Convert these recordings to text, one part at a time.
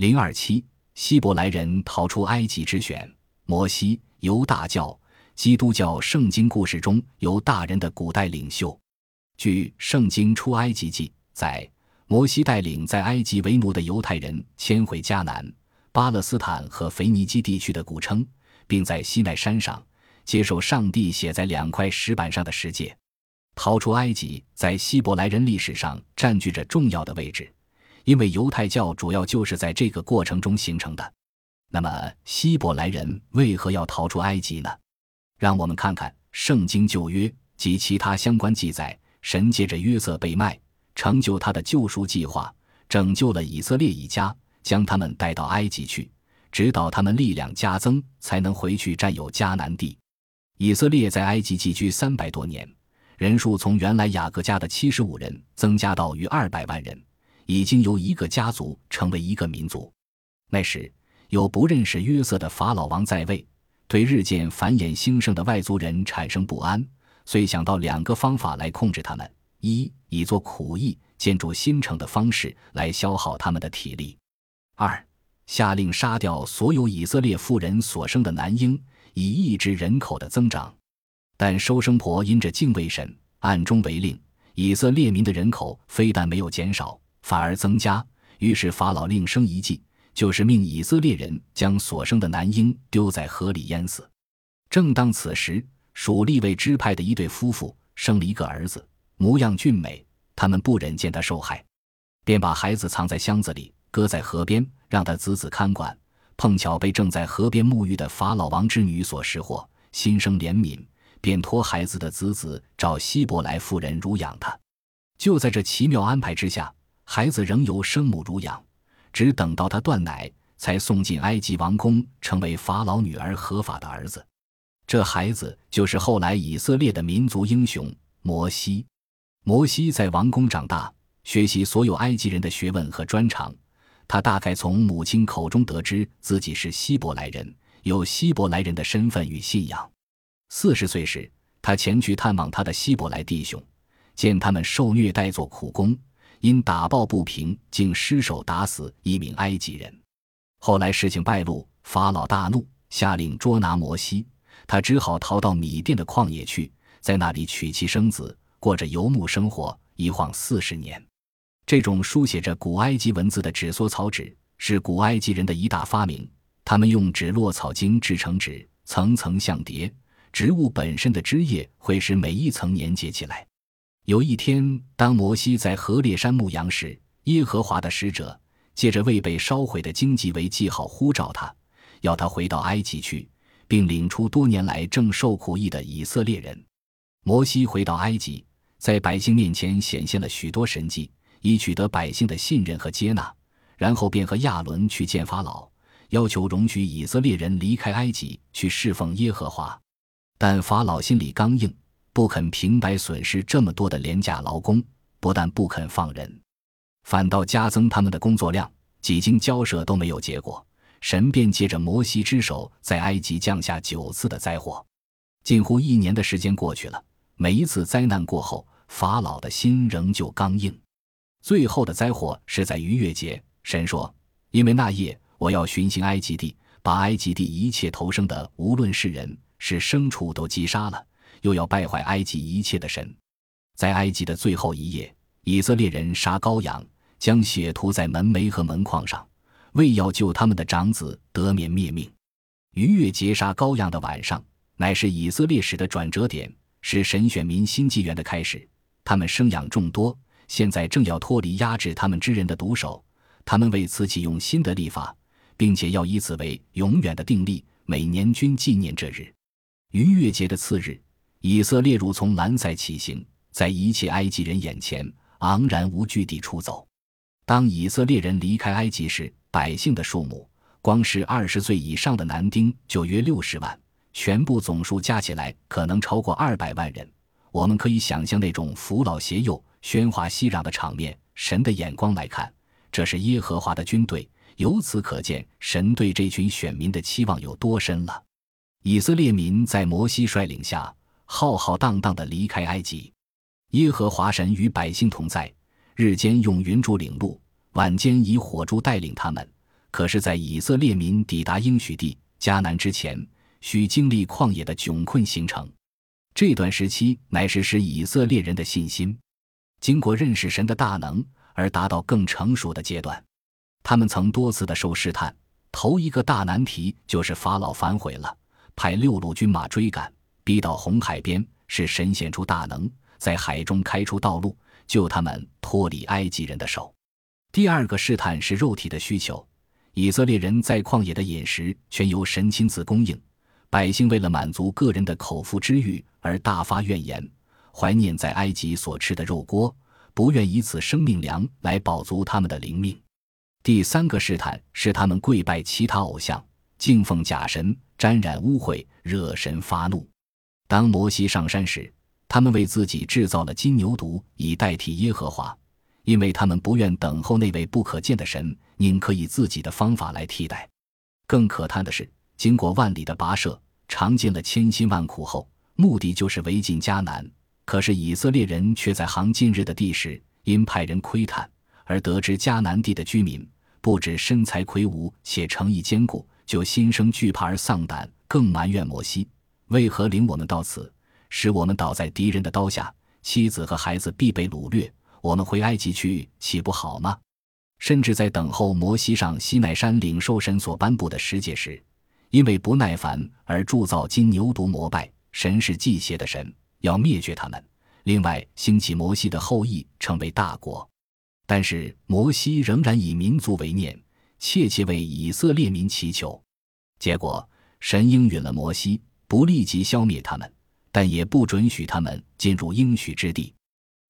零二七，希伯来人逃出埃及之选。摩西，犹大教、基督教圣经故事中犹大人的古代领袖。据《圣经出埃及记》载，摩西带领在埃及为奴的犹太人迁回迦南、巴勒斯坦和腓尼基地区的古称，并在西奈山上接受上帝写在两块石板上的十诫。逃出埃及在希伯来人历史上占据着重要的位置，因为犹太教主要就是在这个过程中形成的。那么，希伯来人为何要逃出埃及呢？让我们看看《圣经旧约》及其他相关记载。神借着约瑟被卖，成就他的救赎计划，拯救了以色列一家，将他们带到埃及去，直到他们力量加增，才能回去占有迦南地。以色列在埃及寄居三百多年。人数从原来雅各家的七十五人增加到逾二百万人，已经由一个家族成为一个民族。那时有不认识约瑟的法老王在位，对日渐繁衍兴盛的外族人产生不安，遂想到两个方法来控制他们：一以做苦役、建筑新城的方式来消耗他们的体力；二下令杀掉所有以色列妇人所生的男婴，以抑制人口的增长。但收生婆因着敬畏神，暗中违令，以色列民的人口非但没有减少，反而增加。于是法老另生一计，就是命以色列人将所生的男婴丢在河里淹死。正当此时，属利未支派的一对夫妇生了一个儿子，模样俊美，他们不忍见他受害，便把孩子藏在箱子里，搁在河边，让他子子看管。碰巧被正在河边沐浴的法老王之女所识获，心生怜悯。便托孩子的子子找希伯来妇人乳养他，就在这奇妙安排之下，孩子仍由生母乳养，只等到他断奶，才送进埃及王宫，成为法老女儿合法的儿子。这孩子就是后来以色列的民族英雄摩西。摩西在王宫长大，学习所有埃及人的学问和专长。他大概从母亲口中得知自己是希伯来人，有希伯来人的身份与信仰。四十岁时，他前去探望他的希伯来弟兄，见他们受虐待做苦工，因打抱不平，竟失手打死一名埃及人。后来事情败露，法老大怒，下令捉拿摩西。他只好逃到米甸的旷野去，在那里娶妻生子，过着游牧生活，一晃四十年。这种书写着古埃及文字的纸缩草纸是古埃及人的一大发明，他们用纸落草茎制成纸，层层相叠。植物本身的枝叶会使每一层粘结起来。有一天，当摩西在河烈山牧羊时，耶和华的使者借着未被烧毁的荆棘为记号呼召他，要他回到埃及去，并领出多年来正受苦役的以色列人。摩西回到埃及，在百姓面前显现了许多神迹，以取得百姓的信任和接纳。然后便和亚伦去见法老，要求容许以色列人离开埃及，去侍奉耶和华。但法老心里刚硬，不肯平白损失这么多的廉价劳工，不但不肯放人，反倒加增他们的工作量。几经交涉都没有结果，神便借着摩西之手，在埃及降下九次的灾祸。近乎一年的时间过去了，每一次灾难过后，法老的心仍旧刚硬。最后的灾祸是在逾越节，神说：“因为那夜我要巡行埃及地，把埃及地一切投生的，无论是人。”是牲畜都击杀了，又要败坏埃及一切的神。在埃及的最后一夜，以色列人杀羔羊，将血涂在门楣和门框上，为要救他们的长子得免灭命。逾越节杀羔羊的晚上，乃是以色列史的转折点，是神选民新纪元的开始。他们生养众多，现在正要脱离压制他们之人的毒手。他们为此启用新的立法，并且要以此为永远的定例，每年均纪念这日。逾越节的次日，以色列如从兰塞起行，在一切埃及人眼前昂然无惧地出走。当以色列人离开埃及时，百姓的数目，光是二十岁以上的男丁就约六十万，全部总数加起来可能超过二百万人。我们可以想象那种扶老携幼、喧哗熙攘的场面。神的眼光来看，这是耶和华的军队。由此可见，神对这群选民的期望有多深了。以色列民在摩西率领下浩浩荡荡地离开埃及，耶和华神与百姓同在，日间用云柱领路，晚间以火柱带领他们，可是，在以色列民抵达应许地迦南之前，需经历旷野的窘困行程。这段时期乃是使以色列人的信心经过认识神的大能而达到更成熟的阶段。他们曾多次的受试探。头一个大难题就是法老反悔了，派六路军马追赶，逼到红海边，是神显出大能，在海中开出道路，救他们脱离埃及人的手。第二个试探是肉体的需求，以色列人在旷野的饮食全由神亲自供应，百姓为了满足个人的口腹之欲而大发怨言，怀念在埃及所吃的肉锅，不愿以此生命粮来饱足他们的灵命。第三个试探是他们跪拜其他偶像，敬奉假神，沾染污秽，惹神发怒。当摩西上山时，他们为自己制造了金牛犊，以代替耶和华，因为他们不愿等候那位不可见的神，宁可以自己的方法来替代。更可叹的是，经过万里的跋涉，尝尽了千辛万苦后，目的就是围进迦南。可是以色列人却在行近日的地时，因派人窥探。而得知迦南地的居民不止身材魁梧，且诚意坚固，就心生惧怕而丧胆，更埋怨摩西为何领我们到此，使我们倒在敌人的刀下，妻子和孩子必被掳掠。我们回埃及去，岂不好吗？甚至在等候摩西上西奈山领受神所颁布的十诫时，因为不耐烦而铸造金牛犊膜拜神是祭邪的神，要灭绝他们。另外，兴起摩西的后裔，成为大国。但是摩西仍然以民族为念，切切为以色列民祈求。结果神应允了摩西，不立即消灭他们，但也不准许他们进入应许之地。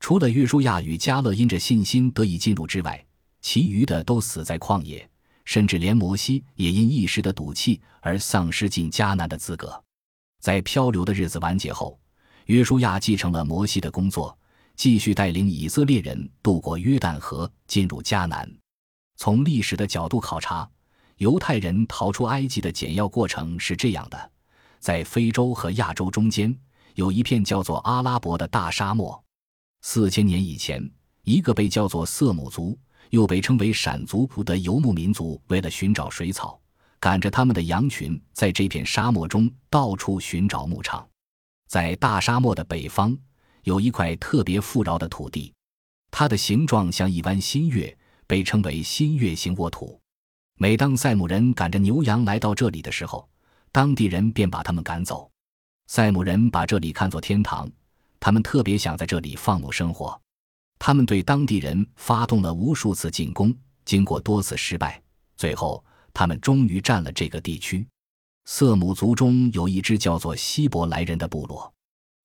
除了约书亚与加勒因着信心得以进入之外，其余的都死在旷野，甚至连摩西也因一时的赌气而丧失进迦南的资格。在漂流的日子完结后，约书亚继承了摩西的工作。继续带领以色列人渡过约旦河，进入迦南。从历史的角度考察，犹太人逃出埃及的简要过程是这样的：在非洲和亚洲中间，有一片叫做阿拉伯的大沙漠。四千年以前，一个被叫做色姆族，又被称为闪族的游牧民族，为了寻找水草，赶着他们的羊群，在这片沙漠中到处寻找牧场。在大沙漠的北方。有一块特别富饶的土地，它的形状像一弯新月，被称为新月形沃土。每当塞姆人赶着牛羊来到这里的时候，当地人便把他们赶走。塞姆人把这里看作天堂，他们特别想在这里放牧生活。他们对当地人发动了无数次进攻，经过多次失败，最后他们终于占了这个地区。色姆族中有一支叫做希伯来人的部落。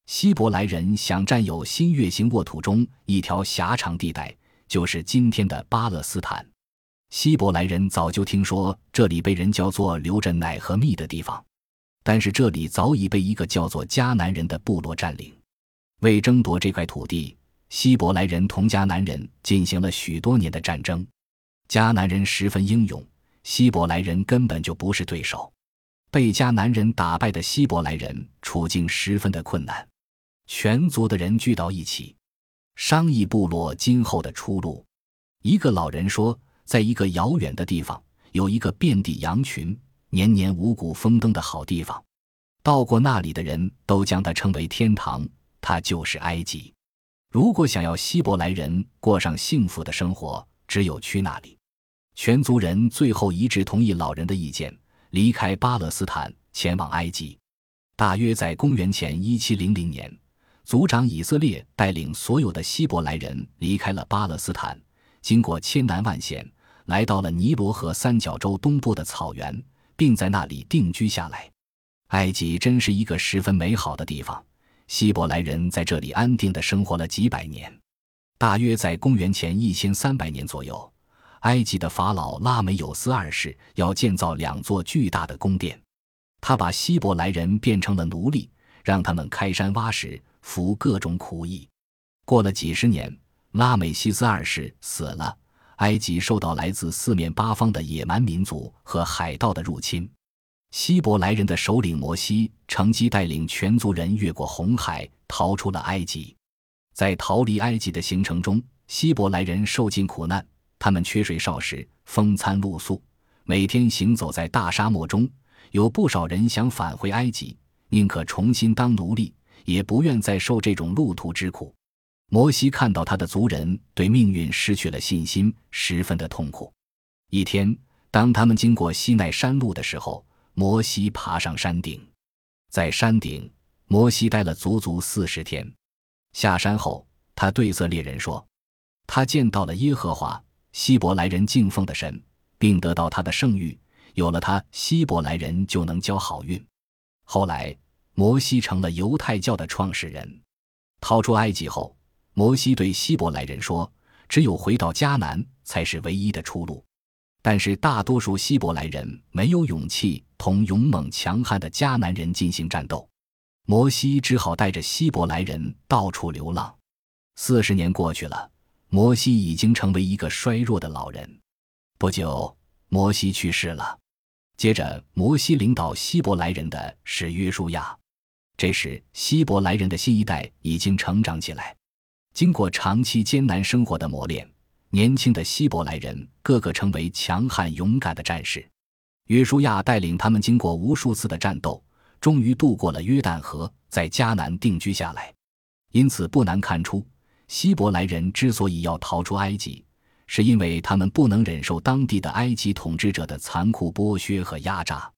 希伯来人想占有新月形沃土中一条狭长地带，就是今天的巴勒斯坦。希伯来人早就听说这里被人叫做流着奶和蜜的地方，但是这里早已被一个叫做迦南人的部落占领。为争夺这块土地，希伯来人同迦南人进行了许多年的战争。迦南人十分英勇，希伯来人根本就不是对手。被迦南人打败的希伯来人处境十分的困难。全族的人聚到一起，商议部落今后的出路。一个老人说，在一个遥远的地方，有一个遍地羊群、年年五谷丰登的好地方。到过那里的人都将它称为天堂，它就是埃及。如果想要希伯来人过上幸福的生活，只有去那里。全族人最后一致同意老人的意见，离开巴勒斯坦，前往埃及。大约在公元前一七零零年。族长以色列带领所有的希伯来人离开了巴勒斯坦，经过千难万险，来到了尼罗河三角洲东部的草原，并在那里定居下来。埃及真是一个十分美好的地方，希伯来人在这里安定地生活了几百年。大约在公元前一千三百年左右，埃及的法老拉美有斯二世要建造两座巨大的宫殿，他把希伯来人变成了奴隶，让他们开山挖石。服各种苦役，过了几十年，拉美西斯二世死了。埃及受到来自四面八方的野蛮民族和海盗的入侵。希伯来人的首领摩西乘机带领全族人越过红海，逃出了埃及。在逃离埃及的行程中，希伯来人受尽苦难，他们缺水少食，风餐露宿，每天行走在大沙漠中，有不少人想返回埃及，宁可重新当奴隶，也不愿再受这种路途之苦。摩西看到他的族人对命运失去了信心，十分的痛苦。一天，当他们经过西奈山路的时候，摩西爬上山顶，在山顶，摩西待了足足四十天。下山后，他对色列人说：“他见到了耶和华希伯来人敬奉的神，并得到他的圣谕。有了他，希伯来人就能交好运。”后来，摩西成了犹太教的创始人。逃出埃及后。摩西对希伯来人说：“只有回到迦南才是唯一的出路。”但是大多数希伯来人没有勇气同勇猛强悍的迦南人进行战斗，摩西只好带着希伯来人到处流浪。四十年过去了，摩西已经成为一个衰弱的老人。不久，摩西去世了。接着，摩西领导希伯来人的是约书亚。这时，希伯来人的新一代已经成长起来。经过长期艰难生活的磨练，年轻的希伯来人个个成为强悍勇敢的战士。约书亚带领他们经过无数次的战斗，终于渡过了约旦河，在迦南定居下来。因此，不难看出，希伯来人之所以要逃出埃及，是因为他们不能忍受当地的埃及统治者的残酷剥削和压榨。